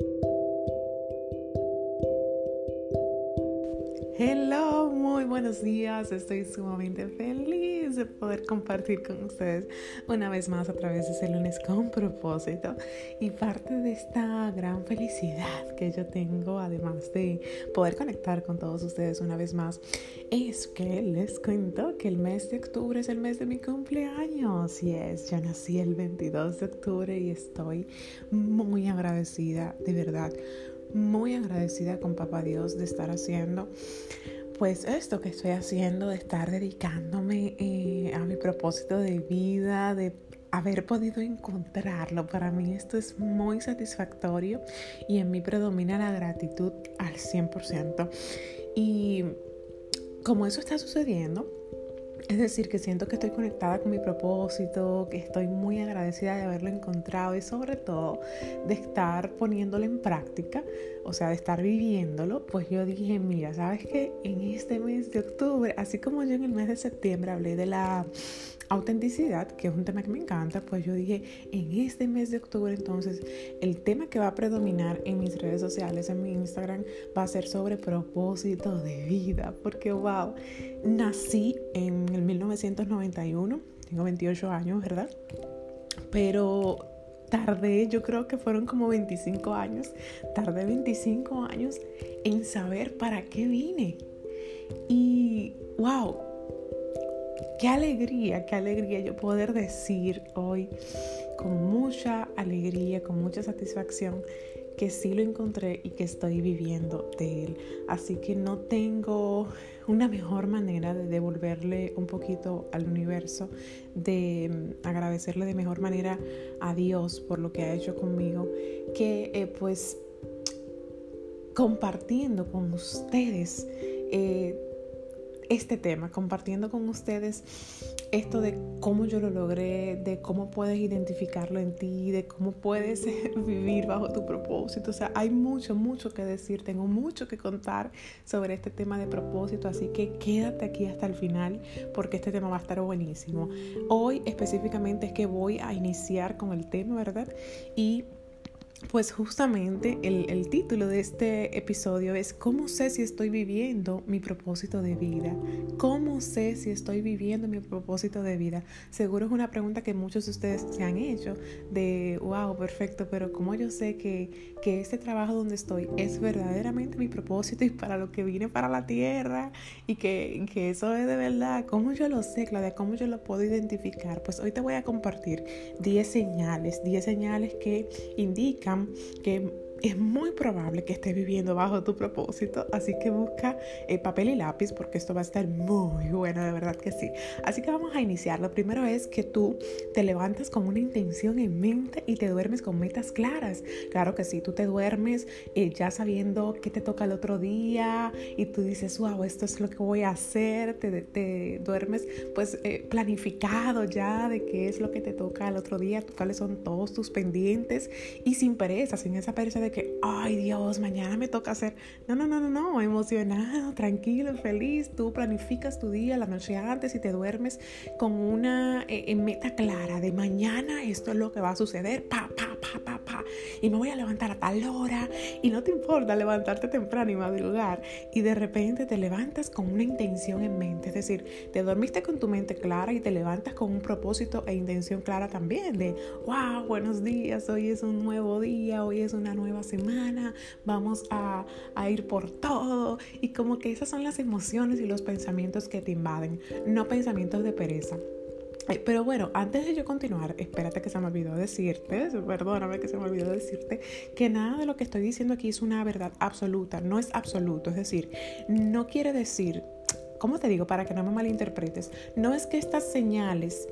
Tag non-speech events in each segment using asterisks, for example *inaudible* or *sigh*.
Thank you. Hello, muy buenos días. Estoy sumamente feliz de poder compartir con ustedes una vez más a través de ese lunes con propósito. Y parte de esta gran felicidad que yo tengo, además de poder conectar con todos ustedes una vez más, es que les cuento que el mes de octubre es el mes de mi cumpleaños. Y es, yo nací el 22 de octubre y estoy muy agradecida, de verdad muy agradecida con Papá Dios de estar haciendo pues esto que estoy haciendo, de estar dedicándome eh, a mi propósito de vida, de haber podido encontrarlo. Para mí esto es muy satisfactorio y en mí predomina la gratitud al 100%. Y como eso está sucediendo, es decir, que siento que estoy conectada con mi propósito, que estoy muy agradecida de haberlo encontrado y sobre todo de estar poniéndolo en práctica, o sea, de estar viviéndolo, pues yo dije, mira, ¿sabes qué? En este mes de octubre, así como yo en el mes de septiembre hablé de la autenticidad, que es un tema que me encanta, pues yo dije, en este mes de octubre entonces el tema que va a predominar en mis redes sociales, en mi Instagram, va a ser sobre propósito de vida, porque wow, nací en el 1991, tengo 28 años, ¿verdad? Pero tardé, yo creo que fueron como 25 años, tardé 25 años en saber para qué vine. Y wow, Qué alegría, qué alegría yo poder decir hoy con mucha alegría, con mucha satisfacción que sí lo encontré y que estoy viviendo de él. Así que no tengo una mejor manera de devolverle un poquito al universo, de mm, agradecerle de mejor manera a Dios por lo que ha hecho conmigo, que eh, pues compartiendo con ustedes. Eh, este tema, compartiendo con ustedes esto de cómo yo lo logré, de cómo puedes identificarlo en ti, de cómo puedes *laughs* vivir bajo tu propósito. O sea, hay mucho, mucho que decir, tengo mucho que contar sobre este tema de propósito, así que quédate aquí hasta el final porque este tema va a estar buenísimo. Hoy específicamente es que voy a iniciar con el tema, ¿verdad? Y pues justamente el, título de este episodio es ¿Cómo sé si estoy viviendo mi propósito de vida? ¿Cómo sé si estoy viviendo mi propósito de vida? Seguro es una pregunta que muchos de ustedes se han hecho de, wow, perfecto, pero ¿cómo yo sé que, que este trabajo donde estoy es verdaderamente mi propósito y para lo que vine para la tierra? Y que, que eso es de verdad. ¿Cómo yo lo sé, Claudia? ¿Cómo yo lo puedo identificar? Pues hoy te voy a compartir 10 señales, 10 señales que indican que es muy probable que estés viviendo bajo tu propósito, así que busca eh, papel y lápiz porque esto va a estar muy bueno, de verdad que sí. Así que vamos a iniciar. Lo primero es que tú te levantas con una intención en mente y te duermes con metas claras. Claro que sí, tú te duermes eh, ya sabiendo qué te toca el otro día y tú dices, wow, esto es lo que voy a hacer, te, te duermes pues eh, planificado ya de qué es lo que te toca el otro día, cuáles son todos tus pendientes y sin pereza, sin esa pereza de que, ay Dios, mañana me toca hacer. No, no, no, no, no, emocionado, tranquilo, feliz. Tú planificas tu día la noche antes y te duermes con una eh, meta clara de mañana esto es lo que va a suceder, pa, pa, Y me voy a levantar a tal hora y no te importa levantarte temprano y madrugar. Y de repente te levantas con una intención en mente. Es decir, te dormiste con tu mente clara y te levantas con un propósito e intención clara también de, wow, buenos días, hoy es un nuevo día, hoy es una nueva semana, vamos a, ir por todo. Y como que esas son las emociones y los pensamientos que te invaden, no pensamientos de pereza. Pero bueno, antes de yo continuar, espérate que se me olvidó decirte, perdóname que se me olvidó decirte, que nada de lo que estoy diciendo aquí es una verdad absoluta, no es absoluto, es decir, no quiere decir, ¿cómo te digo? Para que no me malinterpretes, no es que estas señales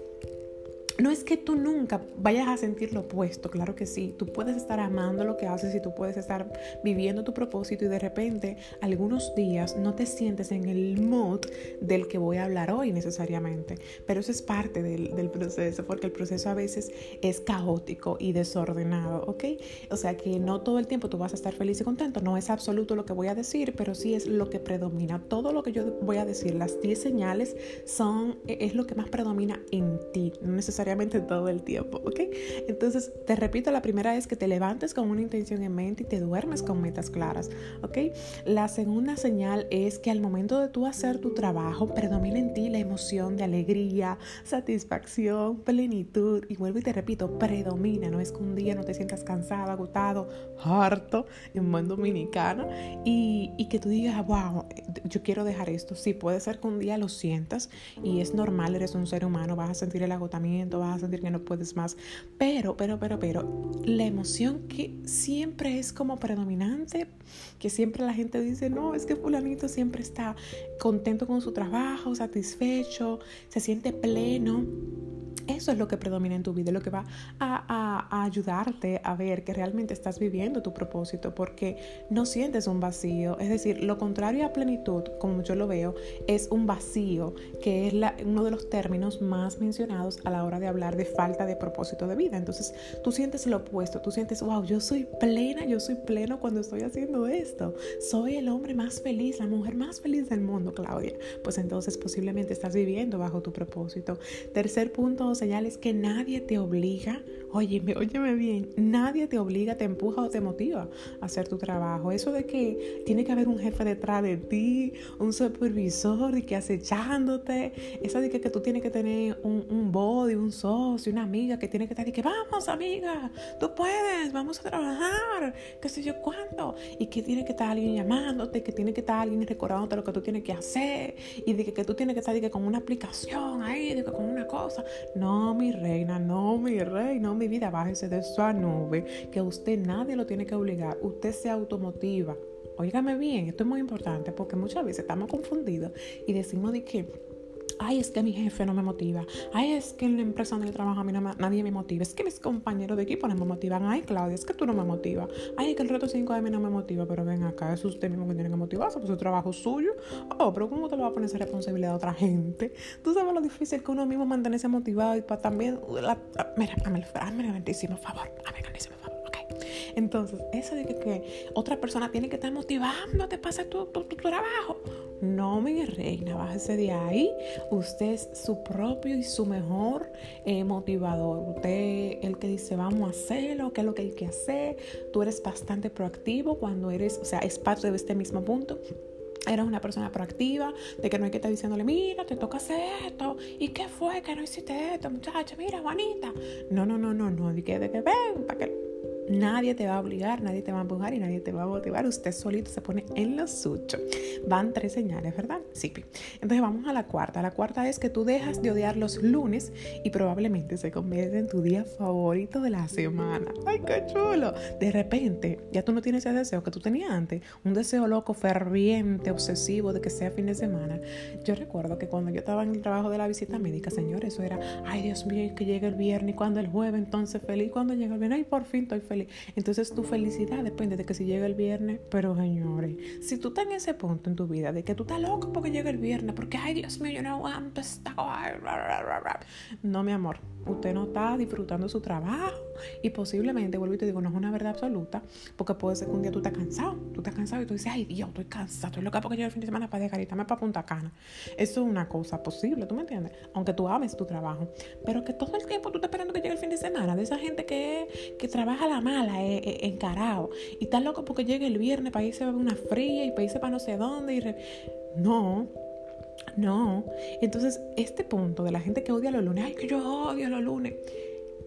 no es que tú nunca vayas a sentir lo opuesto, claro que sí, tú puedes estar amando lo que haces y tú puedes estar viviendo tu propósito y de repente algunos días no te sientes en el mood del que voy a hablar hoy necesariamente, pero eso es parte del, del proceso porque el proceso a veces es caótico y desordenado, ¿ok? O sea que no todo el tiempo tú vas a estar feliz y contento, no es absoluto lo que voy a decir, pero sí es lo que predomina. Todo lo que yo voy a decir, las 10 señales son, es lo que más predomina en ti, no necesariamente necesariamente todo el tiempo, ¿ok? Entonces, te repito, la primera es que te levantes con una intención en mente y te duermes con metas claras, ¿ok? La segunda señal es que al momento de tú hacer tu trabajo, predomina en ti la emoción de alegría, satisfacción, plenitud. Y vuelvo y te repito, predomina, no es que un día no te sientas cansado, agotado, harto, en buen dominicano, y, y que tú digas, wow, yo quiero dejar esto. Sí, puede ser que un día lo sientas y es normal, eres un ser humano, vas a sentir el agotamiento, vas a sentir que no puedes más, pero, pero, pero, pero, la emoción que siempre es como predominante, que siempre la gente dice, no, es que fulanito siempre está contento con su trabajo, satisfecho, se siente pleno eso es lo que predomina en tu vida, lo que va a, ayudarte a ver que realmente estás viviendo tu propósito, porque no sientes un vacío. Es decir, lo contrario a plenitud, como yo lo veo, es un vacío, que es uno de los términos más mencionados a la hora de hablar de falta de propósito de vida. Entonces, tú sientes lo opuesto, tú sientes, wow, yo soy plena, yo soy pleno cuando estoy haciendo esto. Soy el hombre más feliz, la mujer más feliz del mundo, Claudia. Pues entonces posiblemente estás viviendo bajo tu propósito. Tercer punto señales que nadie te obliga, óyeme, óyeme bien, nadie te obliga, te empuja o te motiva a hacer tu trabajo. Eso de que tiene que haber un jefe detrás de ti, un supervisor y que acechándote, eso de que, que tú tienes que tener un, un body, un socio, una amiga que tiene que estar y que vamos amiga, tú puedes, vamos a trabajar, qué sé yo cuánto, y que tiene que estar alguien llamándote, que tiene que estar alguien recordándote lo que tú tienes que hacer, y de que, tú tienes que estar que con una aplicación ahí, que con una cosa. No, mi reina, no, mi rey, no, mi vida, bájese de esa nube, que usted nadie lo tiene que obligar, usted se automotiva. Óigame bien, esto es muy importante porque muchas veces estamos confundidos y decimos de que ay, es que mi jefe no me motiva, ay, es que en la empresa donde yo trabajo a mí nadie me motiva, es que mis compañeros de equipo no me motivan, ay, Claudia, es que tú no me motivas, ay, es que el reto 5 de mí no me motiva, pero ven acá, es usted mismo que tiene que motivarse, pues su trabajo suyo, oh, pero ¿cómo te lo va a poner esa responsabilidad a otra gente? Tú sabes lo difícil que uno mismo mantenerse motivado y para también, la, mira, hazme el, hazme el grandísimo favor, hazme el grandísimo favor. Entonces, eso de que, otra persona tiene que estar motivándote para hacer tu, tu, trabajo. No, mi reina, bájese de ahí. Usted es su propio y su mejor eh, motivador. Usted el que dice, vamos a hacerlo, qué es lo que hay que hacer. Tú eres bastante proactivo cuando eres, o sea, es parte de este mismo punto eres una persona proactiva, de que no hay que estar diciéndole, mira, te toca hacer esto, ¿y qué fue que no hiciste esto, muchacha? Mira, Juanita. No, no, no, no, no, de que, de que ven, para que Nadie te va a obligar, nadie te va a empujar y nadie te va a motivar. Usted solito se pone en lo suyo. Van tres señales, ¿verdad? Sí. Entonces vamos a la cuarta. La cuarta es que tú dejas de odiar los lunes y probablemente se convierte en tu día favorito de la semana. ¡Ay, qué chulo! De repente, ya tú no tienes ese deseo que tú tenías antes. Un deseo loco, ferviente, obsesivo de que sea fin de semana. Yo recuerdo que cuando yo estaba en el trabajo de la visita médica, señor, eso era, ay Dios mío, que llegue el viernes cuando el jueves, entonces feliz. Cuando llega el viernes, ay, por fin estoy feliz entonces tu felicidad depende de que si llega el viernes, pero señores, si tú estás en ese punto en tu vida de que tú estás loco porque llega el viernes, porque ay Dios mío, yo no aguanto esta... No, mi amor, usted no está disfrutando su trabajo y posiblemente, vuelvo y te digo, no es una verdad absoluta, porque puede ser que un día tú estás cansado, tú estás cansado y tú dices, ay Dios, estoy cansado, estoy loca porque llega el fin de semana para dejar y para Punta Cana. Eso es una cosa posible, ¿tú me entiendes? Aunque tú ames tu trabajo, pero que todo el tiempo tú estás esperando que llegue el fin de semana, de esa gente que, que trabaja la mala, eh, eh, encarado, y estás loco porque llegue el viernes para irse a una fría y para irse para no sé dónde y... No, no. Entonces, este punto de la gente que odia los lunes, ay, que yo odio los lunes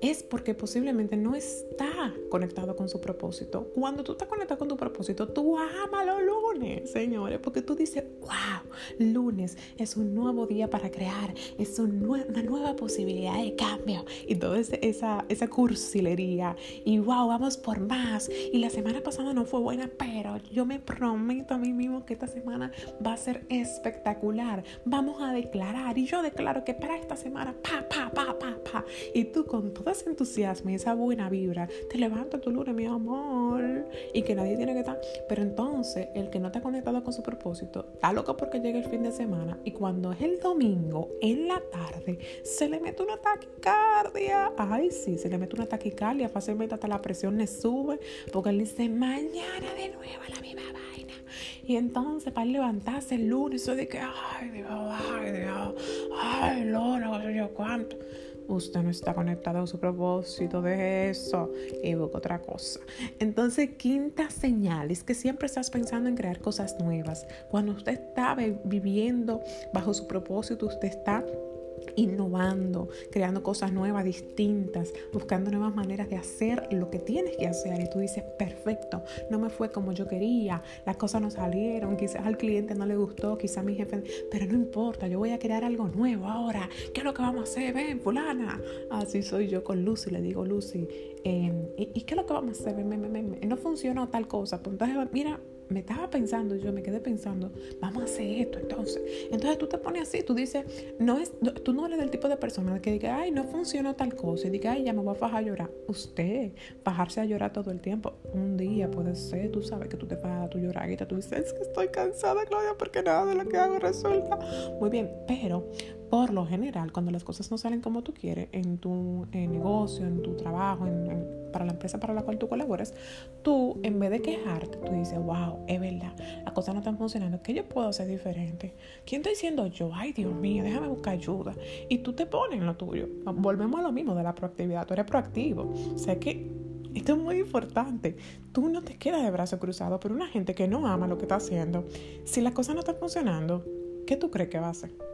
es porque posiblemente no está conectado con su propósito. Cuando tú estás conectado con tu propósito, tú amas los lunes, señores, porque tú dices, wow, lunes es un nuevo día para crear, es una nueva posibilidad de cambio y toda esa, esa cursilería. Y wow, vamos por más. Y la semana pasada no fue buena, pero yo me prometo a mí mismo que esta semana va a ser espectacular. Vamos a declarar y yo declaro que para esta semana, pa, pa, pa, pa, pa. Y tú con todo ese entusiasmo y esa buena vibra, te levanta tu lunes, mi amor, y que nadie tiene que estar. Pero entonces, el que no está conectado con su propósito, está loco porque llega el fin de semana y cuando es el domingo, en la tarde, se le mete una taquicardia. Ay, sí, se le mete una taquicardia, fácilmente hasta la presión le sube, porque él dice, mañana de nuevo la misma vaina. Y entonces, para levantarse el lunes, eso de que, ay Dios, ay Dios, ay Lora, no yo cuánto. Usted no está conectado a su propósito de eso y busca otra cosa. Entonces, quinta señal es que siempre estás pensando en crear cosas nuevas. Cuando usted está viviendo bajo su propósito, usted está innovando, creando cosas nuevas, distintas, buscando nuevas maneras de hacer lo que tienes que hacer. Y tú dices, perfecto, no me fue como yo quería, las cosas no salieron, quizás al cliente no le gustó, quizás mi jefe, pero no importa, yo voy a crear algo nuevo ahora. ¿Qué es lo que vamos a hacer? Ven, fulana. Así soy yo con Lucy, le digo, Lucy, em, ¿y, qué es lo que vamos a hacer? Ven, no funcionó tal cosa. Pues entonces, mira, me estaba pensando, yo me quedé pensando, vamos a hacer esto entonces. Entonces tú te pones así, tú dices, no es, tú no eres del tipo de persona que diga, ay, no funcionó tal cosa, y diga, ay, ya me voy a fajar a llorar. Usted, bajarse a llorar todo el tiempo, un día puede ser, tú sabes que tú te fajas a tu lloradita, tú dices, es que estoy cansada, Claudia, porque nada de lo que hago resulta. Muy bien, pero por lo general, cuando las cosas no salen como tú quieres en tu negocio, en tu trabajo, para la empresa para la cual tú colaboras, tú en vez de quejarte, tú dices, wow, es verdad, las cosas no están funcionando, ¿qué yo puedo hacer diferente? ¿Quién estoy diciendo yo? Ay, Dios mío, déjame buscar ayuda. Y tú te pones en lo tuyo. Volvemos a lo mismo de la proactividad, tú eres proactivo. Sé que esto es muy importante. Tú no te quedas de brazos cruzados, pero una gente que no ama lo que está haciendo, si las cosas no están funcionando, ¿qué tú crees que va a hacer?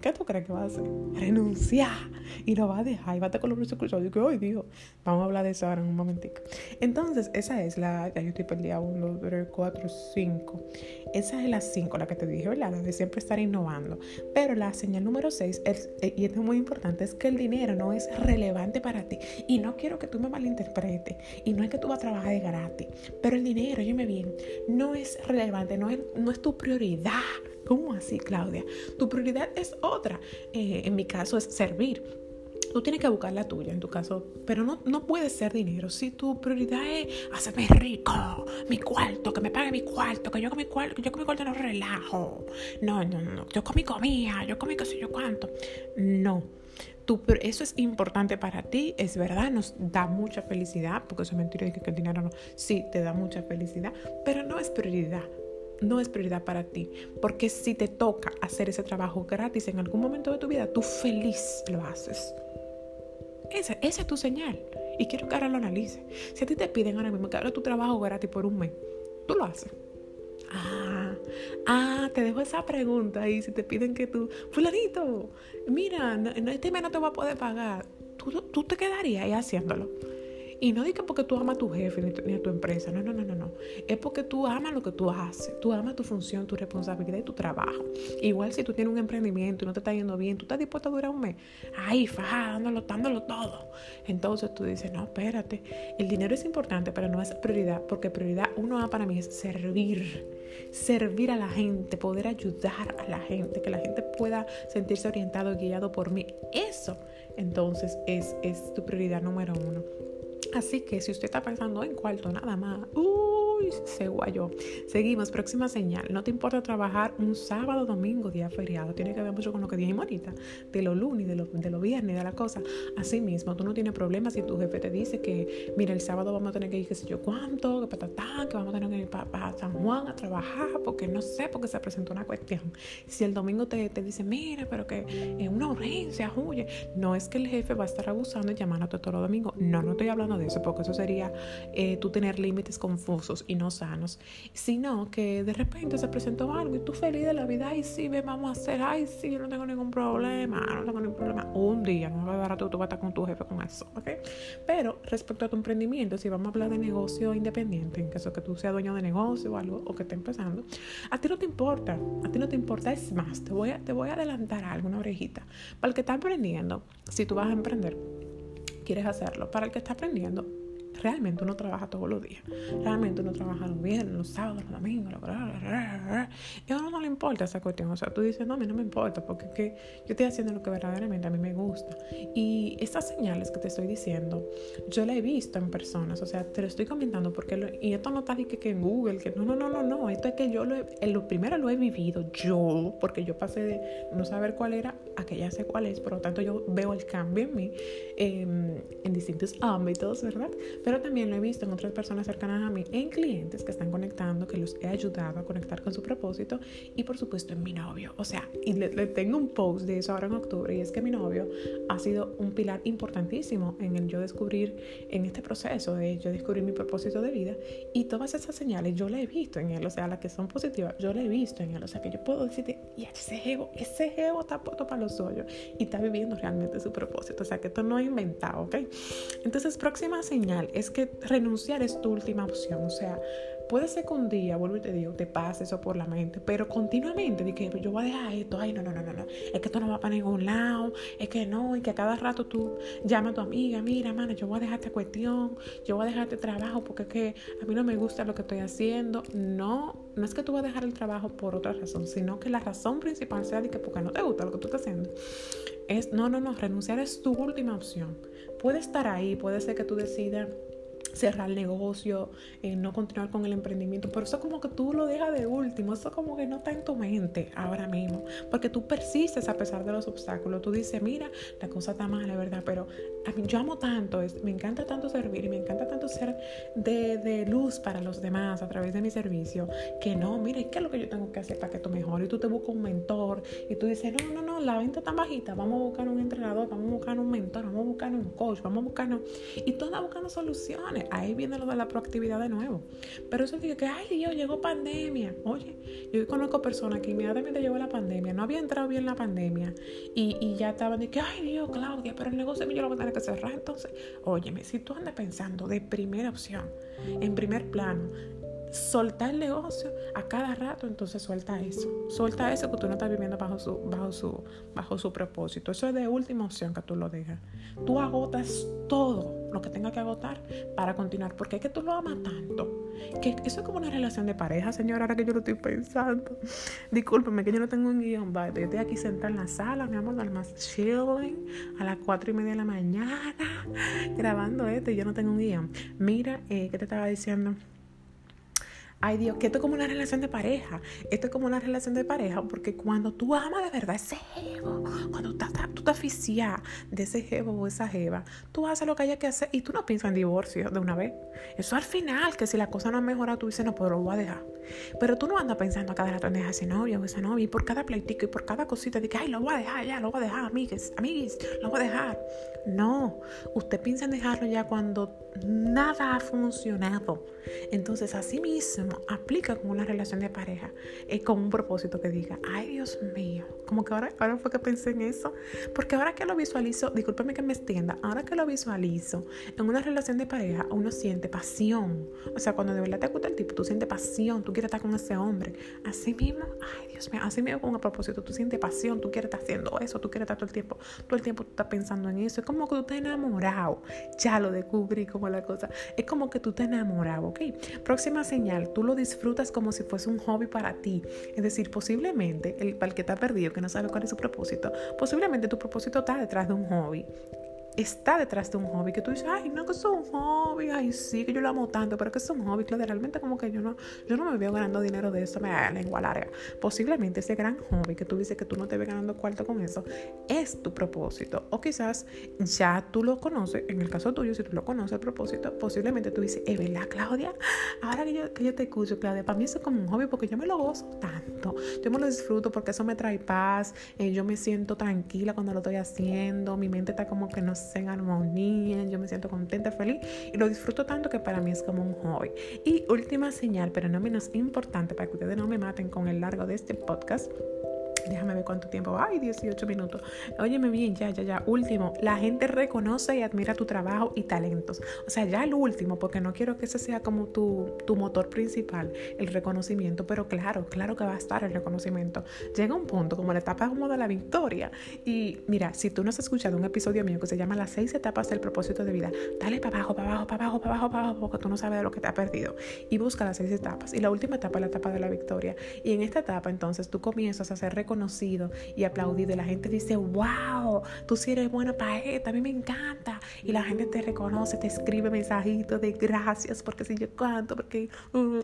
¿Qué tú crees que va a hacer? Renunciar. Y lo va a dejar. Y va a estar con los brazos cruzados. Y que, hoy Dios, vamos a hablar de eso ahora en un momentico. Entonces, esa es la. Ya yo estoy perdida. 1, 2, 3, 4, 5. Esa es la 5, la que te dije, ¿verdad? De siempre estar innovando. Pero la señal número 6, eh, y esto es muy importante, es que el dinero no es relevante para ti. Y no quiero que tú me malinterpretes. Y no es que tú vas a trabajar de gratis. Pero el dinero, óyeme bien, no es relevante, no es, no es tu prioridad. ¿Cómo así, Claudia? Tu prioridad es otra. Eh, en mi caso es servir. Tú tienes que buscar la tuya en tu caso, pero no, no puede ser dinero. Si tu prioridad es hacerme rico, mi cuarto, que me pague mi cuarto, que yo con mi cuarto, que yo con mi cuarto no relajo. No, no, no. Yo con mi comida, yo con mi qué sé yo cuánto. No. Eso es importante para ti, es verdad, nos da mucha felicidad, porque eso es mentira de que el dinero no, sí, te da mucha felicidad, pero no es prioridad no es prioridad para ti. Porque si te toca hacer ese trabajo gratis en algún momento de tu vida, tú feliz lo haces. Esa, esa es tu señal. Y quiero que ahora lo analices. Si a ti te piden ahora mismo que haga tu trabajo gratis por un mes, tú lo haces. Ah, ah, te dejo esa pregunta ahí. Si te piden que tú, fulanito, mira, no, este mes no te va a poder pagar, tú, tú te quedarías ahí haciéndolo. Y no digas porque tú amas a tu jefe ni, a tu empresa. No, no, no, no, no. Es porque tú amas lo que tú haces. Tú amas tu función, tu responsabilidad y tu trabajo. Igual si tú tienes un emprendimiento y no te está yendo bien, tú estás dispuesto a durar un mes. Ahí, faja, dándolo, dándolo todo. Entonces tú dices, no, espérate. El dinero es importante, pero no es prioridad. Porque prioridad uno para mí es servir. Servir a la gente, poder ayudar a la gente, que la gente pueda sentirse orientado y guiado por mí. Eso entonces es, es tu prioridad número uno. Así que si usted está pensando en cuarto nada más, uy, se guayó. Seguimos, próxima señal. No te importa trabajar un sábado, domingo, día feriado. Tiene que ver mucho con lo que dijimos ahorita, de los lunes, de los de lo viernes, de la cosa. Así mismo, tú no tienes problemas si tu jefe te dice que, mira, el sábado vamos a tener que ir, qué sé yo cuánto, que patatán, que vamos a tener que ir para San Juan a trabajar, porque no sé, porque se presentó una cuestión. Si el domingo te, te dice, mira, pero que es una urgencia, huye. No es que el jefe va a estar abusando y llamándote todo los domingo. No, no estoy hablando de eso, porque eso sería eh, tú tener límites confusos y no sanos, sino que de repente se presentó algo y tú feliz de la vida, ay sí, vamos a hacer, ay sí, yo no tengo ningún problema, no tengo ningún problema, un día, no va a dar a tú, tú vas a estar con tu jefe con eso, ¿ok? Pero respecto a tu emprendimiento, si vamos a hablar de negocio independiente, en caso que tú seas dueño de negocio o algo, o que esté empezando, a ti no te importa, a ti no te importa, es más, te voy a, te voy a adelantar algo, una orejita, para el que está emprendiendo, si tú vas a emprender, quieres hacerlo. Para el que está aprendiendo, realmente uno trabaja todos los días. Realmente uno trabaja los viernes, los sábados, los domingos. y a uno no le importa esa cuestión. O sea, tú dices, no, a mí no me importa porque que yo estoy haciendo lo que verdaderamente a mí me gusta. Y estas señales que te estoy diciendo, yo la he visto en personas. O sea, te lo estoy comentando porque, y esto no está que, que en Google, que no, no, no, no, no. Esto es que yo lo, lo primero lo he vivido yo, porque yo pasé de no saber cuál era a que ya sé cuál es. Por lo tanto, yo veo el cambio en mí em, en distintos ámbitos, ¿verdad? También lo he visto en otras personas cercanas a mí, en clientes que están conectando, que los he ayudado a conectar con su propósito y por supuesto en mi novio. O sea, y le, tengo un post de eso ahora en octubre y es que mi novio ha sido un pilar importantísimo en el yo descubrir, en este proceso de yo descubrir mi propósito de vida y todas esas señales yo las he visto en él, o sea, las que son positivas, yo las he visto en él, o sea, que yo puedo decirte, y ese jevo, ese jevo está puesto para los hoyos y está viviendo realmente su propósito, o sea, que esto no es inventado, ¿ok? Entonces, próxima señal es que renunciar es tu última opción, o sea, Puede ser que un día, vuelvo y te digo, te pase eso por la mente, pero continuamente, de que yo voy a dejar esto, ay, no, no, no, no, no, es que esto no va para ningún lado, es que no, y que a cada rato tú llamas a tu amiga, mira, mano, yo voy a dejar esta cuestión, yo voy a dejar este trabajo porque es que a mí no me gusta lo que estoy haciendo. No, no es que tú vas a dejar el trabajo por otra razón, sino que la razón principal sea de que porque no te gusta lo que tú estás haciendo. Es, no, no, no, renunciar es tu última opción. Puede estar ahí, puede ser que tú decidas cerrar el negocio, eh, no continuar con el emprendimiento, pero eso como que tú lo dejas de último, eso como que no está en tu mente ahora mismo, porque tú persistes a pesar de los obstáculos, tú dices, mira, la cosa está mala, ¿verdad? Pero a mí yo amo tanto, me encanta tanto servir y me encanta tanto ser de, de, luz para los demás a través de mi servicio, que no, mira, ¿qué es lo que yo tengo que hacer para que tú mejores? Y tú te buscas un mentor y tú dices, no, no, no, la venta está bajita, vamos a buscar un entrenador, vamos a buscar un mentor, vamos a buscar un coach, vamos a buscar... Y tú andas buscando soluciones ahí viene lo de la proactividad de nuevo. Pero eso dice que, ay Dios, llegó pandemia. Oye, yo conozco personas que inmediatamente llegó la pandemia, no había entrado bien la pandemia y, y ya estaban de que, ay Dios, Claudia, pero el negocio mío lo voy a tener que cerrar. Entonces, óyeme, si tú andas pensando de primera opción, en primer plano, soltar el negocio a cada rato, entonces suelta eso. Suelta eso que tú no estás viviendo bajo su, bajo su, bajo su propósito. Eso es de última opción que tú lo dejas. Tú agotas todo lo que tenga que agotar para continuar, porque es que tú lo amas tanto. Que eso es como una relación de pareja, señora, ahora que yo lo estoy pensando. Discúlpeme que yo no tengo un guion. Yo estoy aquí sentada en la sala, mi amor, al más chilling, a las cuatro y media de la mañana, *laughs* grabando esto y yo no tengo un guion. Mira, eh, ¿qué te estaba diciendo? Ay Dios, que esto es como una relación de pareja. Esto es como una relación de pareja porque cuando tú amas de verdad ese jevo, cuando tú, tú te aficias de ese jevo o esa jeva, tú haces lo que haya que hacer y tú no piensas en divorcio de una vez. Eso al final, que si la cosa no mejora, tú dices, no, pues lo voy a dejar. Pero tú no andas pensando a cada rato en dejar ese novio o esa novia y por cada pleitico y por cada cosita de que, ay, lo voy a dejar ya, lo voy a dejar, amigues, amigues, lo voy a dejar. No, usted piensa en dejarlo ya cuando nada ha funcionado. Entonces, así mismo, aplica con una relación de pareja, es con un propósito que diga, ay Dios mío, como que ahora, ahora fue que pensé en eso, porque ahora que lo visualizo, discúlpeme que me extienda, ahora que lo visualizo en una relación de pareja, uno siente pasión. O sea, cuando de verdad te gusta el tipo, tú sientes pasión, tú quieres estar con ese hombre. Así mismo, ay Dios mío, así mismo con un propósito, tú sientes pasión, tú quieres estar haciendo eso, tú quieres estar todo el tiempo, todo el tiempo tú estás pensando en eso. Es como que tú estás enamorado. Ya lo descubrí como la cosa. Es como que tú estás enamorado, Próxima señal, tú lo disfrutas como si fuese un hobby para ti. Es decir, posiblemente, el, para el que está perdido, que no sabe cuál es su propósito, posiblemente tu propósito está detrás de un hobby está detrás de un hobby que tú dices, ay, no, que es un hobby, ay, sí, que yo lo amo tanto, pero que es un hobby, claro, realmente como que yo no, yo no me veo ganando dinero de eso, me da lengua larga. Posiblemente ese gran hobby que tú dices que tú no te ves ganando cuarto con eso, es tu propósito. O quizás ya tú lo conoces, en el caso tuyo, si tú lo conoces el propósito, posiblemente tú dices, es verdad, Claudia, ahora que yo, que yo te escucho, Claudia, para mí eso es como un hobby porque yo me lo gozo tanto, yo me lo disfruto porque eso me trae paz, eh, yo me siento tranquila cuando lo estoy haciendo, mi mente está como que no en armonía, yo me siento contenta, feliz y lo disfruto tanto que para mí es como un hobby. Y última señal, pero no menos importante, para que ustedes no me maten con el largo de este podcast Déjame ver cuánto tiempo. Ay, 18 minutos. Óyeme bien, ya, ya, ya. Último, la gente reconoce y admira tu trabajo y talentos. O sea, ya el último, porque no quiero que ese sea como tu, tu motor principal, el reconocimiento. Pero claro, claro que va a estar el reconocimiento. Llega un punto, como la etapa como de la victoria. Y mira, si tú no has escuchado un episodio mío que se llama Las seis etapas del propósito de vida, dale para abajo, para abajo, para abajo, para abajo, para abajo, porque tú no sabes de lo que te ha perdido. Y busca las seis etapas. Y la última etapa es la etapa de la victoria. Y en esta etapa, entonces, tú comienzas a hacer reconocimiento y aplaudido. Y la gente dice, wow, tú sí eres buena para esto, a mí me encanta. Y la gente te reconoce, te escribe mensajitos de gracias porque si yo canto, porque...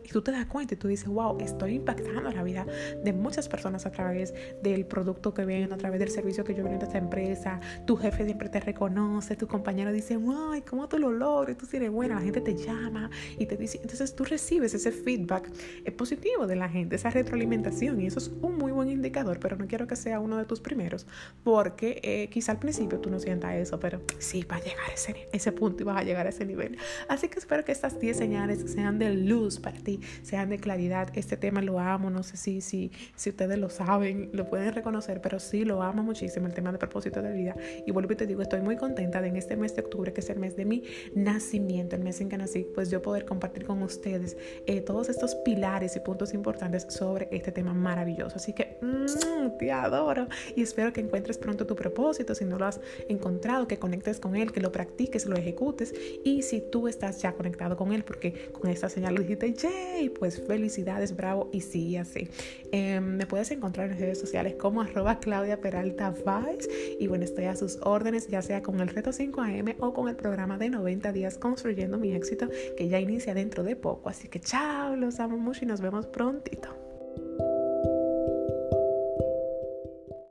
Y tú te das cuenta y tú dices, wow, estoy impactando la vida de muchas personas a través del producto que vendo, a través del servicio que yo vendo a esta empresa. Tu jefe siempre te reconoce, tu compañero dice, ay, ¿cómo tú lo logras? Tú sí eres buena, la gente te llama y te dice, entonces tú recibes ese feedback positivo de la gente, esa retroalimentación y eso es un muy buen indicador, pero no quiero que sea uno de tus primeros porque eh, quizá al principio tú no sientas eso, pero sí va a llegar a ese, ese punto y vas a llegar a ese nivel. Así que espero que estas 10 señales sean de luz para ti, sean de claridad. Este tema lo amo, no sé si, si, si ustedes lo saben, lo pueden reconocer, pero sí lo amo muchísimo el tema de propósito de vida. Y vuelvo y te digo, estoy muy contenta de en este mes de octubre, que es el mes de mi nacimiento, el mes en que nací, pues yo poder compartir con ustedes eh, todos estos pilares y puntos importantes sobre este tema maravilloso. Así que mmm, te adoro y espero que encuentres pronto tu propósito. Si no lo has encontrado, que conectes con él, que lo practiques, lo ejecutes. Y si tú estás ya conectado con él, porque con esta señal lo dijiste, yay, pues felicidades, bravo y sí, así. Em, me puedes encontrar en redes sociales como arroba Claudia Peralta Vibes. Y bueno, estoy a sus órdenes, ya sea con el reto 5am o con el programa de 90 días construyendo mi éxito que ya inicia dentro de poco. Así que chao, los amo mucho y nos vemos prontito.